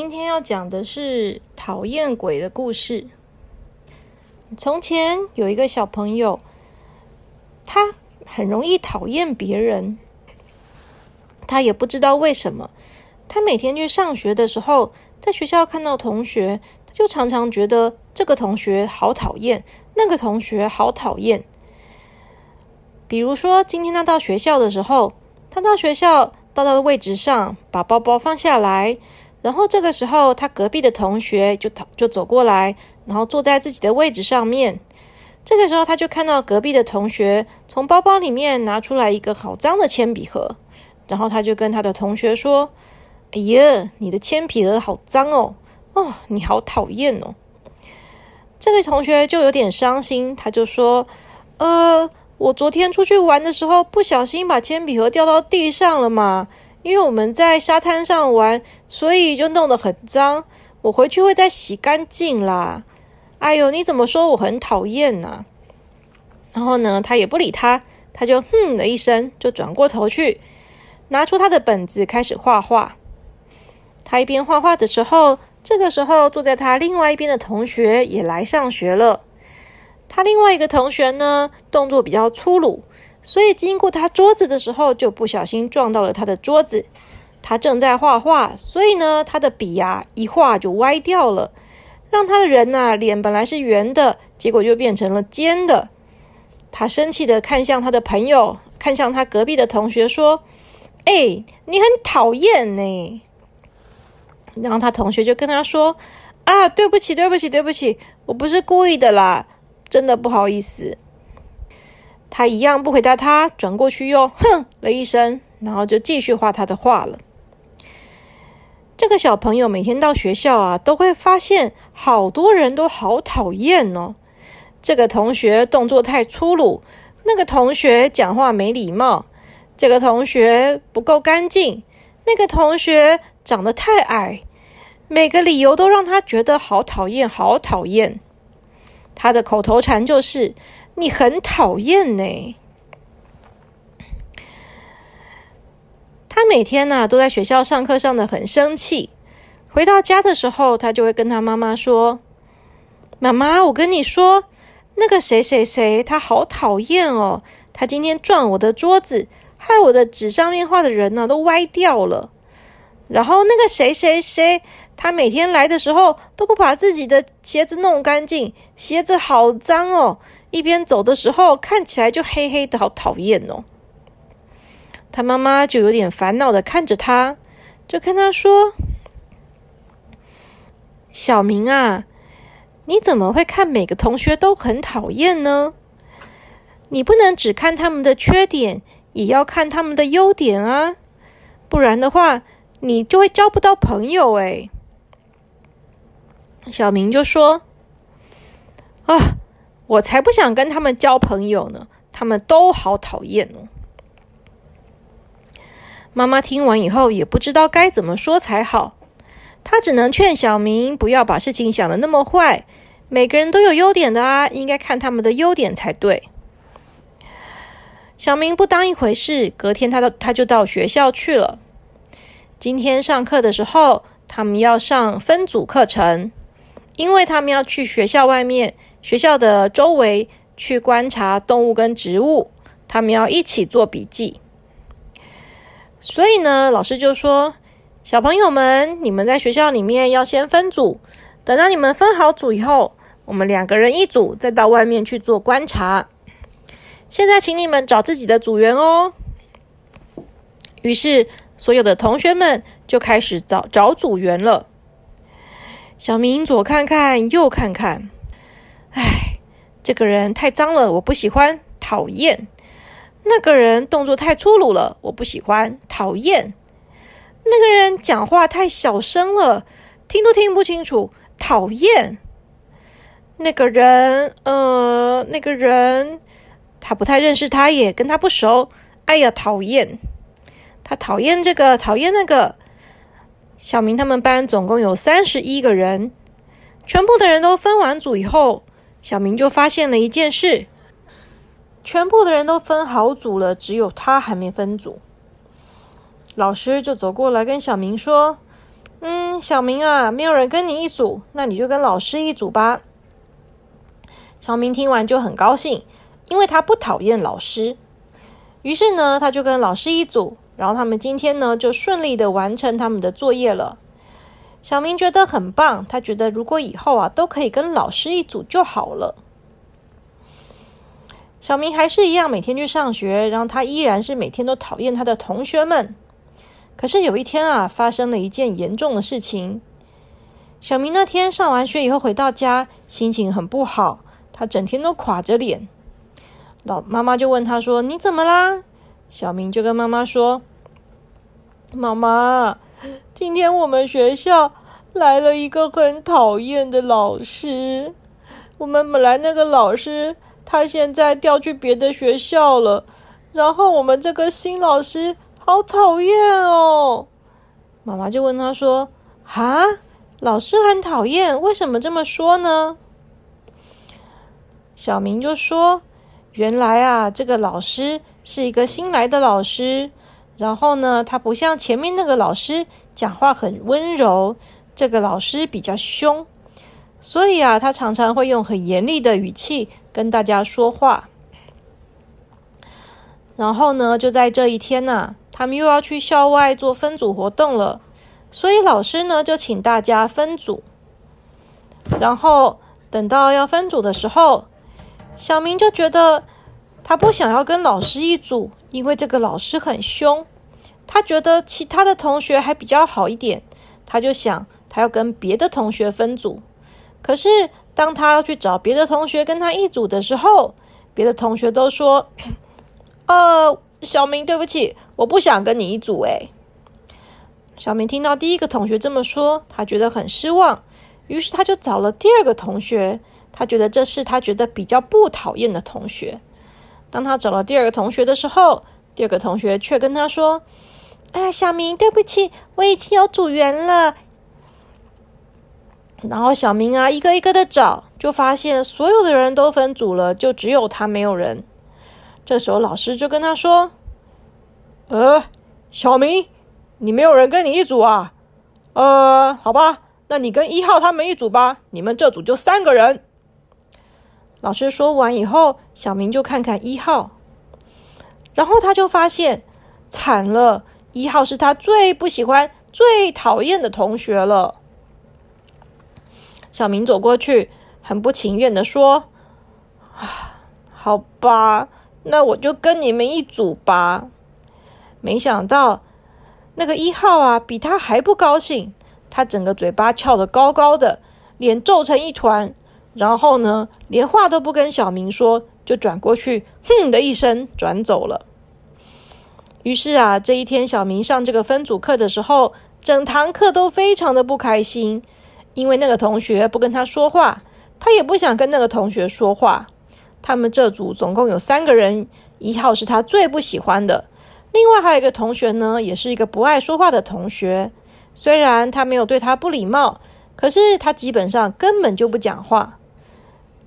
今天要讲的是讨厌鬼的故事。从前有一个小朋友，他很容易讨厌别人，他也不知道为什么。他每天去上学的时候，在学校看到同学，他就常常觉得这个同学好讨厌，那个同学好讨厌。比如说，今天他到学校的时候，他到学校到他的位置上，把包包放下来。然后这个时候，他隔壁的同学就就走过来，然后坐在自己的位置上面。这个时候，他就看到隔壁的同学从包包里面拿出来一个好脏的铅笔盒，然后他就跟他的同学说：“哎呀，你的铅笔盒好脏哦，哦，你好讨厌哦。”这个同学就有点伤心，他就说：“呃，我昨天出去玩的时候，不小心把铅笔盒掉到地上了嘛。”因为我们在沙滩上玩，所以就弄得很脏。我回去会再洗干净啦。哎呦，你怎么说我很讨厌呢？然后呢，他也不理他，他就哼了一声，就转过头去，拿出他的本子开始画画。他一边画画的时候，这个时候坐在他另外一边的同学也来上学了。他另外一个同学呢，动作比较粗鲁。所以经过他桌子的时候，就不小心撞到了他的桌子。他正在画画，所以呢，他的笔呀一画就歪掉了，让他的人呐脸本来是圆的，结果就变成了尖的。他生气的看向他的朋友，看向他隔壁的同学说：“哎，你很讨厌呢。”然后他同学就跟他说：“啊，对不起，对不起，对不起，我不是故意的啦，真的不好意思。”他一样不回答，他转过去又哼了一声，然后就继续画他的画了。这个小朋友每天到学校啊，都会发现好多人都好讨厌哦。这个同学动作太粗鲁，那个同学讲话没礼貌，这个同学不够干净，那个同学长得太矮，每个理由都让他觉得好讨厌，好讨厌。他的口头禅就是。你很讨厌呢。他每天呢都在学校上课上的很生气，回到家的时候，他就会跟他妈妈说：“妈妈，我跟你说，那个谁谁谁，他好讨厌哦，他今天撞我的桌子，害我的纸上面画的人呢都歪掉了。然后那个谁谁谁，他每天来的时候都不把自己的鞋子弄干净，鞋子好脏哦。”一边走的时候，看起来就黑黑的，好讨厌哦。他妈妈就有点烦恼的看着他，就跟他说：“小明啊，你怎么会看每个同学都很讨厌呢？你不能只看他们的缺点，也要看他们的优点啊，不然的话，你就会交不到朋友哎。”小明就说：“啊。”我才不想跟他们交朋友呢，他们都好讨厌哦。妈妈听完以后也不知道该怎么说才好，她只能劝小明不要把事情想的那么坏。每个人都有优点的啊，应该看他们的优点才对。小明不当一回事，隔天他到他就到学校去了。今天上课的时候，他们要上分组课程，因为他们要去学校外面。学校的周围去观察动物跟植物，他们要一起做笔记。所以呢，老师就说：“小朋友们，你们在学校里面要先分组，等到你们分好组以后，我们两个人一组，再到外面去做观察。现在，请你们找自己的组员哦。”于是，所有的同学们就开始找找组员了。小明左看看，右看看。唉，这个人太脏了，我不喜欢，讨厌。那个人动作太粗鲁了，我不喜欢，讨厌。那个人讲话太小声了，听都听不清楚，讨厌。那个人，呃，那个人，他不太认识他，也跟他不熟。哎呀，讨厌！他讨厌这个，讨厌那个。小明他们班总共有三十一个人，全部的人都分完组以后。小明就发现了一件事：全部的人都分好组了，只有他还没分组。老师就走过来跟小明说：“嗯，小明啊，没有人跟你一组，那你就跟老师一组吧。”小明听完就很高兴，因为他不讨厌老师。于是呢，他就跟老师一组，然后他们今天呢就顺利的完成他们的作业了。小明觉得很棒，他觉得如果以后啊都可以跟老师一组就好了。小明还是一样每天去上学，然后他依然是每天都讨厌他的同学们。可是有一天啊，发生了一件严重的事情。小明那天上完学以后回到家，心情很不好。他整天都垮着脸，老妈妈就问他说：“你怎么啦？”小明就跟妈妈说：“妈妈，今天我们学校来了一个很讨厌的老师。我们本来那个老师，他现在调去别的学校了。然后我们这个新老师好讨厌哦。”妈妈就问他说：“啊，老师很讨厌，为什么这么说呢？”小明就说：“原来啊，这个老师是一个新来的老师。然后呢，他不像前面那个老师讲话很温柔，这个老师比较凶。所以啊，他常常会用很严厉的语气跟大家说话。然后呢，就在这一天呢，他们又要去校外做分组活动了。所以老师呢，就请大家分组。然后等到要分组的时候。”小明就觉得他不想要跟老师一组，因为这个老师很凶。他觉得其他的同学还比较好一点，他就想他要跟别的同学分组。可是当他要去找别的同学跟他一组的时候，别的同学都说：“ 呃，小明，对不起，我不想跟你一组。”诶，小明听到第一个同学这么说，他觉得很失望，于是他就找了第二个同学。他觉得这是他觉得比较不讨厌的同学。当他找了第二个同学的时候，第二个同学却跟他说：“哎，小明，对不起，我已经有组员了。”然后小明啊，一个一个的找，就发现所有的人都分组了，就只有他没有人。这时候老师就跟他说：“呃，小明，你没有人跟你一组啊？呃，好吧，那你跟一号他们一组吧，你们这组就三个人。”老师说完以后，小明就看看一号，然后他就发现惨了，一号是他最不喜欢、最讨厌的同学了。小明走过去，很不情愿的说：“啊，好吧，那我就跟你们一组吧。”没想到那个一号啊，比他还不高兴，他整个嘴巴翘得高高的，脸皱成一团。然后呢，连话都不跟小明说，就转过去，哼的一声转走了。于是啊，这一天小明上这个分组课的时候，整堂课都非常的不开心，因为那个同学不跟他说话，他也不想跟那个同学说话。他们这组总共有三个人，一号是他最不喜欢的，另外还有一个同学呢，也是一个不爱说话的同学。虽然他没有对他不礼貌，可是他基本上根本就不讲话。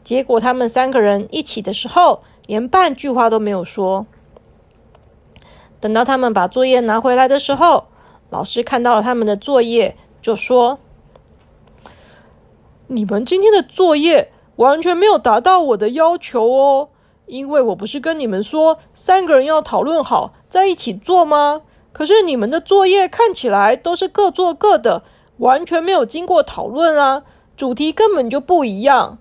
结果他们三个人一起的时候，连半句话都没有说。等到他们把作业拿回来的时候，老师看到了他们的作业，就说：“你们今天的作业完全没有达到我的要求哦，因为我不是跟你们说三个人要讨论好在一起做吗？可是你们的作业看起来都是各做各的，完全没有经过讨论啊，主题根本就不一样。”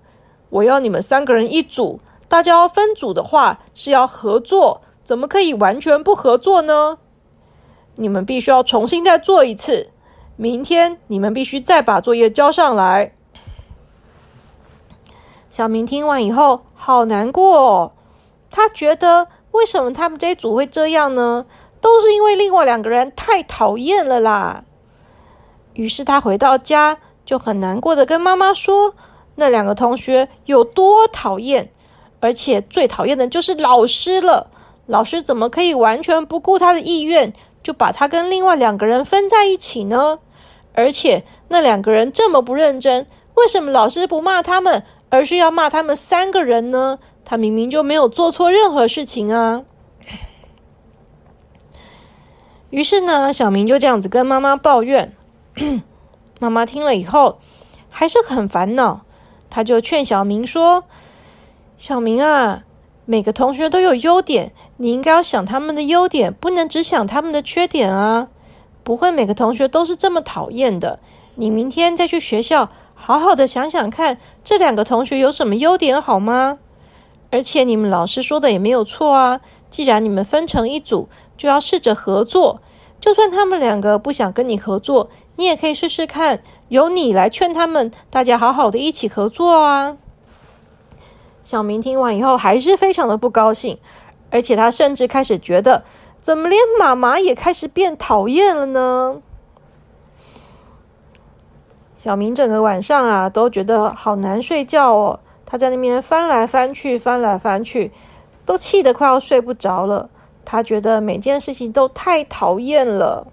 我要你们三个人一组，大家要分组的话是要合作，怎么可以完全不合作呢？你们必须要重新再做一次，明天你们必须再把作业交上来。小明听完以后好难过，他觉得为什么他们这一组会这样呢？都是因为另外两个人太讨厌了啦。于是他回到家就很难过的跟妈妈说。那两个同学有多讨厌，而且最讨厌的就是老师了。老师怎么可以完全不顾他的意愿，就把他跟另外两个人分在一起呢？而且那两个人这么不认真，为什么老师不骂他们，而是要骂他们三个人呢？他明明就没有做错任何事情啊！于是呢，小明就这样子跟妈妈抱怨。妈妈听了以后还是很烦恼，他就劝小明说：“小明啊，每个同学都有优点，你应该要想他们的优点，不能只想他们的缺点啊。不会每个同学都是这么讨厌的。你明天再去学校，好好的想想看，这两个同学有什么优点好吗？而且你们老师说的也没有错啊。既然你们分成一组，就要试着合作。就算他们两个不想跟你合作，你也可以试试看，由你来劝他们，大家好好的一起合作啊。”小明听完以后还是非常的不高兴，而且他甚至开始觉得，怎么连妈妈也开始变讨厌了呢？小明整个晚上啊都觉得好难睡觉哦，他在那边翻来翻去，翻来翻去，都气得快要睡不着了。他觉得每件事情都太讨厌了。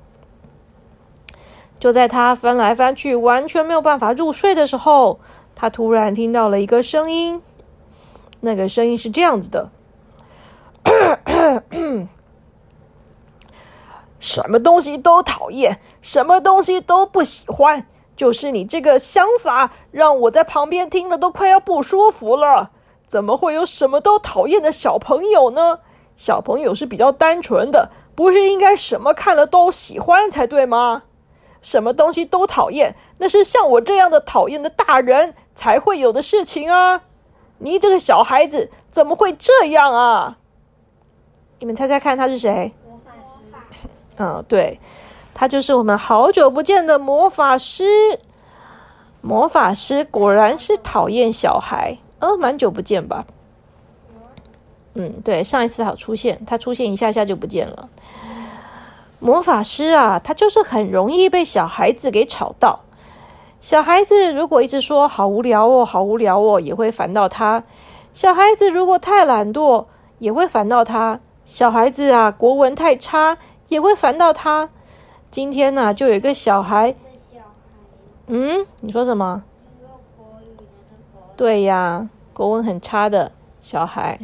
就在他翻来翻去，完全没有办法入睡的时候，他突然听到了一个声音。那个声音是这样子的：什么东西都讨厌，什么东西都不喜欢，就是你这个想法，让我在旁边听了都快要不舒服了。怎么会有什么都讨厌的小朋友呢？小朋友是比较单纯的，不是应该什么看了都喜欢才对吗？什么东西都讨厌，那是像我这样的讨厌的大人才会有的事情啊！你这个小孩子怎么会这样啊？你们猜猜看，他是谁？魔法师。嗯，对，他就是我们好久不见的魔法师。魔法师果然是讨厌小孩，呃，蛮久不见吧？嗯，对，上一次好出现，他出现一下下就不见了。魔法师啊，他就是很容易被小孩子给吵到。小孩子如果一直说好无聊哦，好无聊哦，也会烦到他。小孩子如果太懒惰，也会烦到他。小孩子啊，国文太差，也会烦到他。今天呢，就有一个小孩，嗯，你说什么？对呀，国文很差的小孩，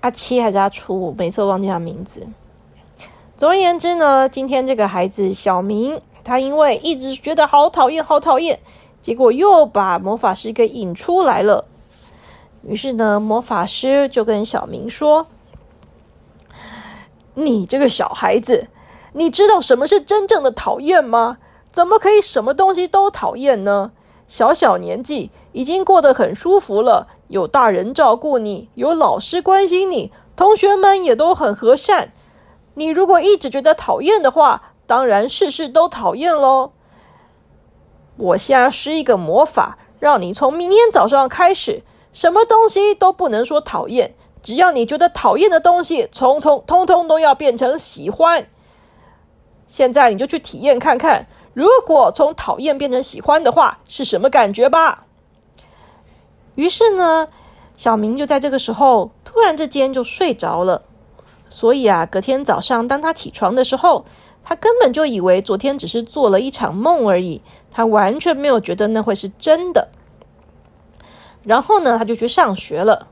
阿七还是阿初？每次都忘记他名字。总而言之呢，今天这个孩子小明。他因为一直觉得好讨厌，好讨厌，结果又把魔法师给引出来了。于是呢，魔法师就跟小明说：“你这个小孩子，你知道什么是真正的讨厌吗？怎么可以什么东西都讨厌呢？小小年纪已经过得很舒服了，有大人照顾你，有老师关心你，同学们也都很和善。你如果一直觉得讨厌的话，当然，事事都讨厌喽。我现在施一个魔法，让你从明天早上开始，什么东西都不能说讨厌。只要你觉得讨厌的东西，从从通通都要变成喜欢。现在你就去体验看看，如果从讨厌变成喜欢的话，是什么感觉吧。于是呢，小明就在这个时候突然之间就睡着了。所以啊，隔天早上当他起床的时候，他根本就以为昨天只是做了一场梦而已，他完全没有觉得那会是真的。然后呢，他就去上学了。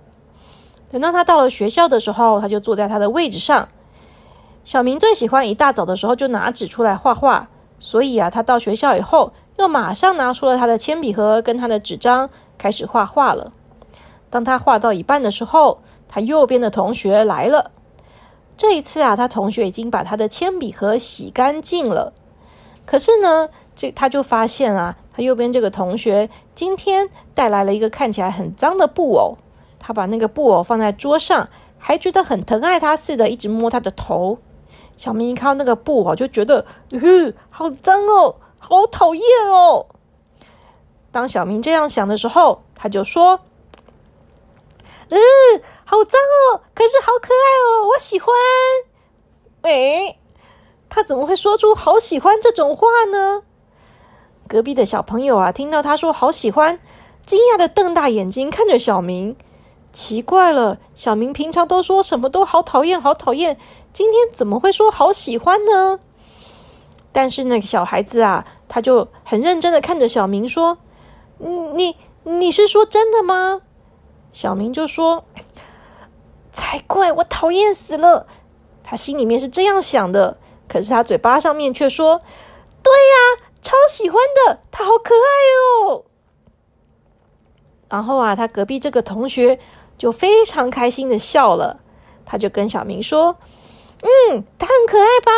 等到他到了学校的时候，他就坐在他的位置上。小明最喜欢一大早的时候就拿纸出来画画，所以啊，他到学校以后又马上拿出了他的铅笔盒跟他的纸张，开始画画了。当他画到一半的时候，他右边的同学来了。这一次啊，他同学已经把他的铅笔盒洗干净了。可是呢，这他就发现啊，他右边这个同学今天带来了一个看起来很脏的布偶。他把那个布偶放在桌上，还觉得很疼爱他似的，一直摸他的头。小明一看到那个布偶，就觉得，呃，好脏哦，好讨厌哦。当小明这样想的时候，他就说。嗯，好脏哦，可是好可爱哦，我喜欢。哎，他怎么会说出“好喜欢”这种话呢？隔壁的小朋友啊，听到他说“好喜欢”，惊讶的瞪大眼睛看着小明。奇怪了，小明平常都说什么都好讨厌，好讨厌，今天怎么会说“好喜欢”呢？但是那个小孩子啊，他就很认真的看着小明说：“你你是说真的吗？”小明就说：“才怪！我讨厌死了。”他心里面是这样想的，可是他嘴巴上面却说：“对呀，超喜欢的，他好可爱哦。”然后啊，他隔壁这个同学就非常开心的笑了，他就跟小明说：“嗯，他很可爱吧？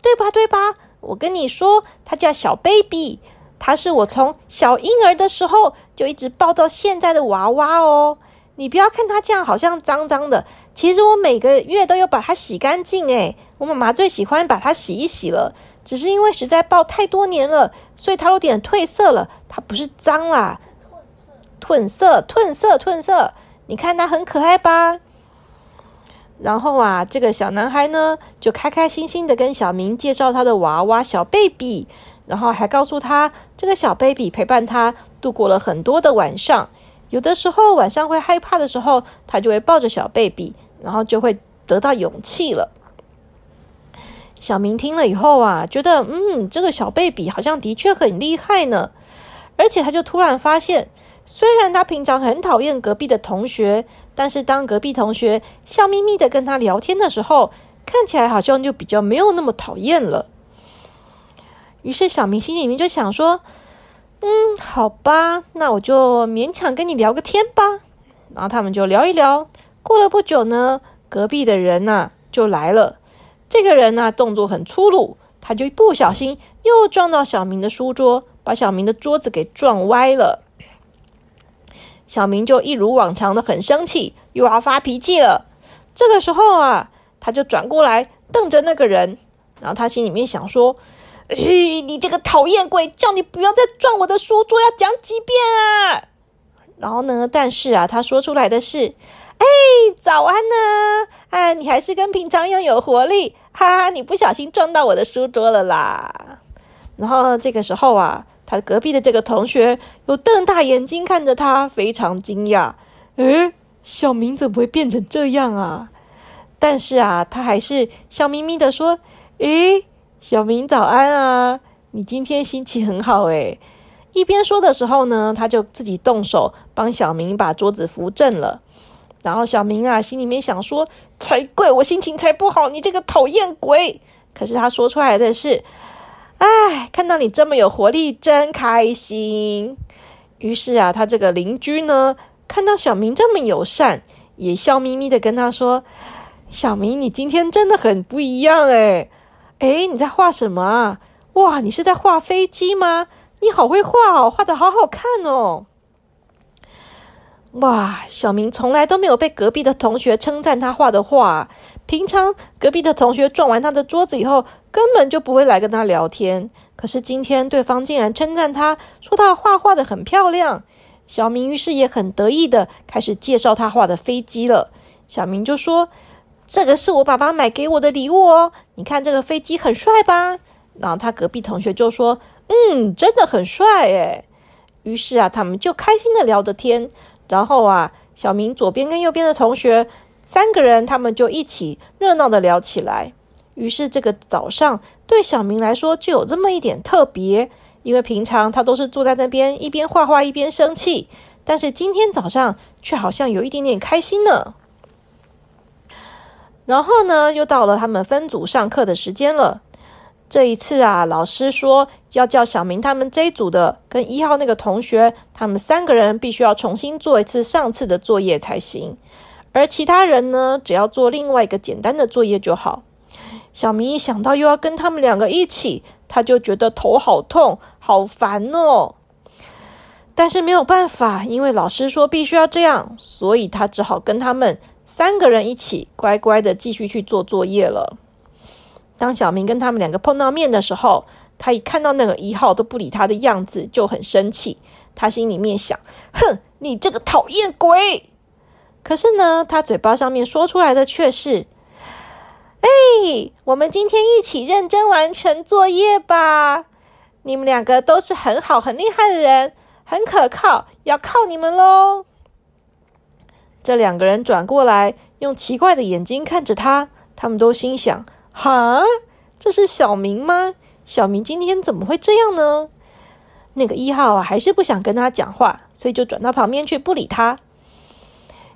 对吧？对吧？我跟你说，他叫小 baby，他是我从小婴儿的时候就一直抱到现在的娃娃哦。你不要看他这样好像脏脏的，其实我每个月都有把它洗干净诶，我妈妈最喜欢把它洗一洗了，只是因为实在抱太多年了，所以它有点褪色了。它不是脏啦。”褪色，褪色，褪色！你看它很可爱吧？然后啊，这个小男孩呢，就开开心心的跟小明介绍他的娃娃小 baby，然后还告诉他，这个小 baby 陪伴他度过了很多的晚上。有的时候晚上会害怕的时候，他就会抱着小 baby，然后就会得到勇气了。小明听了以后啊，觉得嗯，这个小 baby 好像的确很厉害呢，而且他就突然发现。虽然他平常很讨厌隔壁的同学，但是当隔壁同学笑眯眯的跟他聊天的时候，看起来好像就比较没有那么讨厌了。于是小明心里面就想说：“嗯，好吧，那我就勉强跟你聊个天吧。”然后他们就聊一聊。过了不久呢，隔壁的人呐就来了。这个人呢动作很粗鲁，他就不小心又撞到小明的书桌，把小明的桌子给撞歪了。小明就一如往常的很生气，又要发脾气了。这个时候啊，他就转过来瞪着那个人，然后他心里面想说：“嘿，你这个讨厌鬼，叫你不要再撞我的书桌，要讲几遍啊！”然后呢，但是啊，他说出来的是：“哎，早安呢！哎，你还是跟平常一样有活力，哈哈！你不小心撞到我的书桌了啦。”然后这个时候啊。他隔壁的这个同学又瞪大眼睛看着他，非常惊讶。诶，小明怎么会变成这样啊？但是啊，他还是笑眯眯的说：“诶，小明早安啊，你今天心情很好诶。”一边说的时候呢，他就自己动手帮小明把桌子扶正了。然后小明啊，心里面想说：“才怪，我心情才不好，你这个讨厌鬼！”可是他说出来的是。哎，看到你这么有活力，真开心。于是啊，他这个邻居呢，看到小明这么友善，也笑眯眯的跟他说：“小明，你今天真的很不一样哎！哎，你在画什么啊？哇，你是在画飞机吗？你好会画哦，画的好好看哦！哇，小明从来都没有被隔壁的同学称赞他画的画。”平常隔壁的同学撞完他的桌子以后，根本就不会来跟他聊天。可是今天对方竟然称赞他，说他画画的很漂亮。小明于是也很得意的开始介绍他画的飞机了。小明就说：“这个是我爸爸买给我的礼物哦，你看这个飞机很帅吧？”然后他隔壁同学就说：“嗯，真的很帅诶。”于是啊，他们就开心的聊着天。然后啊，小明左边跟右边的同学。三个人，他们就一起热闹的聊起来。于是这个早上对小明来说就有这么一点特别，因为平常他都是坐在那边一边画画一边生气，但是今天早上却好像有一点点开心呢。然后呢，又到了他们分组上课的时间了。这一次啊，老师说要叫小明他们这一组的跟一号那个同学，他们三个人必须要重新做一次上次的作业才行。而其他人呢，只要做另外一个简单的作业就好。小明一想到又要跟他们两个一起，他就觉得头好痛、好烦哦。但是没有办法，因为老师说必须要这样，所以他只好跟他们三个人一起乖乖的继续去做作业了。当小明跟他们两个碰到面的时候，他一看到那个一号都不理他的样子，就很生气。他心里面想：哼，你这个讨厌鬼！可是呢，他嘴巴上面说出来的却是：“哎，我们今天一起认真完成作业吧！你们两个都是很好、很厉害的人，很可靠，要靠你们喽！”这两个人转过来，用奇怪的眼睛看着他，他们都心想：“哈，这是小明吗？小明今天怎么会这样呢？”那个一号啊，还是不想跟他讲话，所以就转到旁边去，不理他。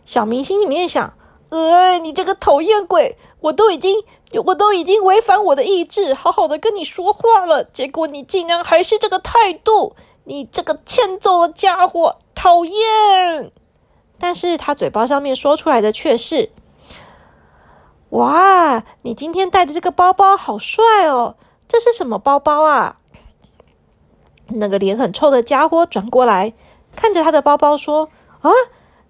小明心里面想：“呃，你这个讨厌鬼，我都已经，我都已经违反我的意志，好好的跟你说话了，结果你竟然还是这个态度，你这个欠揍的家伙，讨厌！但是他嘴巴上面说出来的却是：哇，你今天带的这个包包好帅哦，这是什么包包啊？那个脸很臭的家伙转过来，看着他的包包说：啊，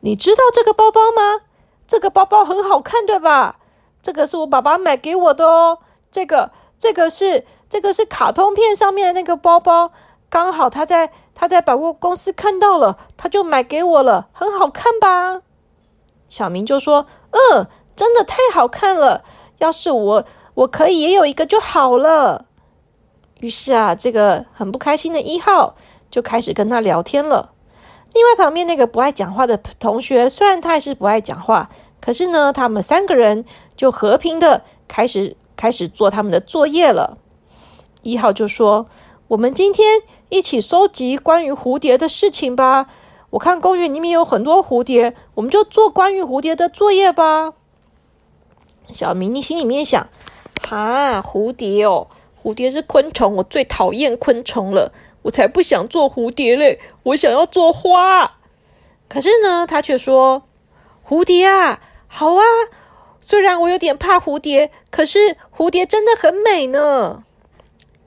你知道这个包包吗？这个包包很好看，对吧？这个是我爸爸买给我的哦。这个，这个是，这个是卡通片上面的那个包包，刚好他在他在百货公司看到了，他就买给我了，很好看吧？小明就说：“嗯，真的太好看了，要是我我可以也有一个就好了。”于是啊，这个很不开心的一号就开始跟他聊天了。另外旁边那个不爱讲话的同学，虽然他也是不爱讲话，可是呢，他们三个人就和平的开始开始做他们的作业了。一号就说：“我们今天一起收集关于蝴蝶的事情吧。我看公园里面有很多蝴蝶，我们就做关于蝴蝶的作业吧。”小明你心里面想：“哈，蝴蝶哦，蝴蝶是昆虫，我最讨厌昆虫了。”我才不想做蝴蝶嘞！我想要做花。可是呢，他却说：“蝴蝶啊，好啊！虽然我有点怕蝴蝶，可是蝴蝶真的很美呢。”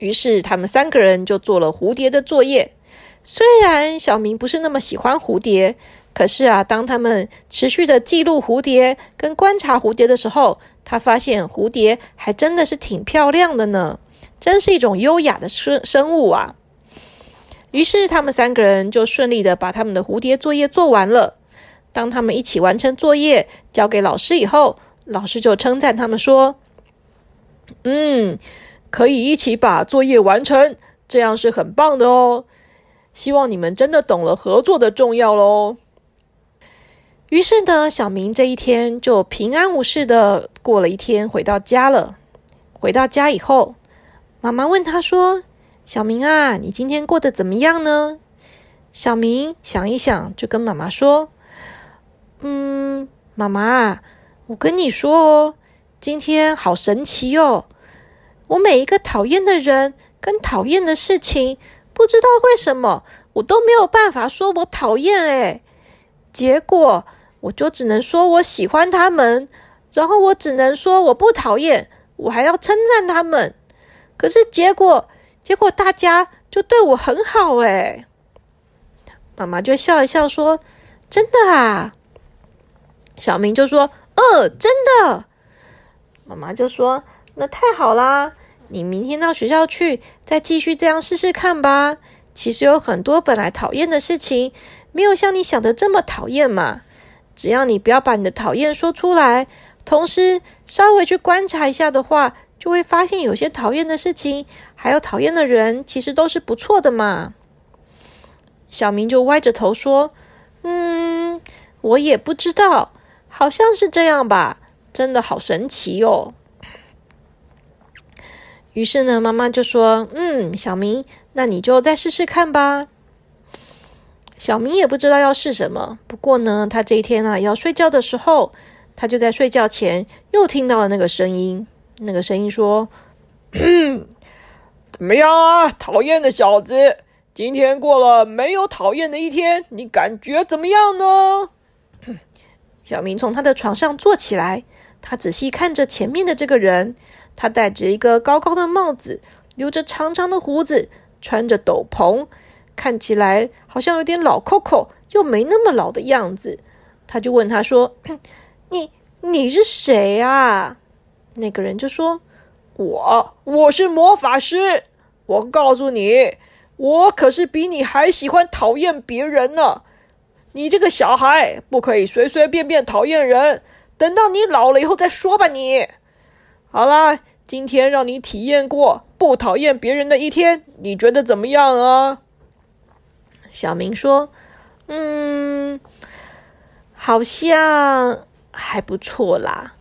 于是他们三个人就做了蝴蝶的作业。虽然小明不是那么喜欢蝴蝶，可是啊，当他们持续的记录蝴蝶跟观察蝴蝶的时候，他发现蝴蝶还真的是挺漂亮的呢，真是一种优雅的生生物啊！于是，他们三个人就顺利的把他们的蝴蝶作业做完了。当他们一起完成作业，交给老师以后，老师就称赞他们说：“嗯，可以一起把作业完成，这样是很棒的哦。希望你们真的懂了合作的重要喽。”于是呢，小明这一天就平安无事的过了一天，回到家了。回到家以后，妈妈问他说。小明啊，你今天过得怎么样呢？小明想一想，就跟妈妈说：“嗯，妈妈，我跟你说哦，今天好神奇哦！我每一个讨厌的人跟讨厌的事情，不知道为什么我都没有办法说我讨厌诶，结果我就只能说我喜欢他们，然后我只能说我不讨厌，我还要称赞他们。可是结果……结果大家就对我很好哎，妈妈就笑一笑说：“真的啊。”小明就说：“呃，真的。”妈妈就说：“那太好啦，你明天到学校去，再继续这样试试看吧。其实有很多本来讨厌的事情，没有像你想的这么讨厌嘛。只要你不要把你的讨厌说出来，同时稍微去观察一下的话。”就会发现有些讨厌的事情，还有讨厌的人，其实都是不错的嘛。小明就歪着头说：“嗯，我也不知道，好像是这样吧。真的好神奇哦。”于是呢，妈妈就说：“嗯，小明，那你就再试试看吧。”小明也不知道要试什么，不过呢，他这一天啊要睡觉的时候，他就在睡觉前又听到了那个声音。那个声音说：“ 怎么样啊，讨厌的小子！今天过了没有讨厌的一天，你感觉怎么样呢？”小明从他的床上坐起来，他仔细看着前面的这个人，他戴着一个高高的帽子，留着长长的胡子，穿着斗篷，看起来好像有点老 Coco，又没那么老的样子。他就问他说：“你你是谁啊？”那个人就说：“我我是魔法师，我告诉你，我可是比你还喜欢讨厌别人呢。你这个小孩不可以随随便便讨厌人，等到你老了以后再说吧。你好啦，今天让你体验过不讨厌别人的一天，你觉得怎么样啊？”小明说：“嗯，好像还不错啦。”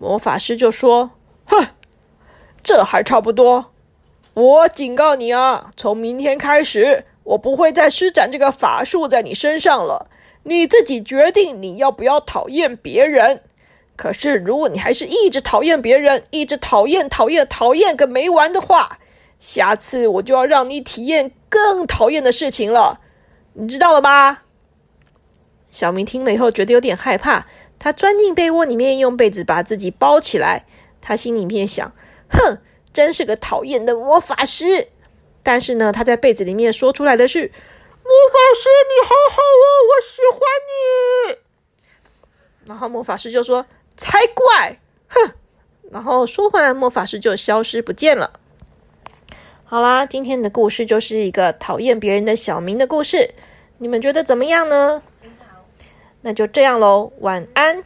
魔法师就说：“哼，这还差不多。我警告你啊，从明天开始，我不会再施展这个法术在你身上了。你自己决定你要不要讨厌别人，可是如果你还是一直讨厌别人，一直讨厌、讨厌、讨厌个没完的话，下次我就要让你体验更讨厌的事情了，你知道了吗？”小明听了以后，觉得有点害怕，他钻进被窝里面，用被子把自己包起来。他心里面想：“哼，真是个讨厌的魔法师。”但是呢，他在被子里面说出来的是：“魔法师，你好好哦，我喜欢你。”然后魔法师就说：“才怪！”哼。然后说完，魔法师就消失不见了。好啦，今天的故事就是一个讨厌别人的小明的故事。你们觉得怎么样呢？那就这样喽，晚安。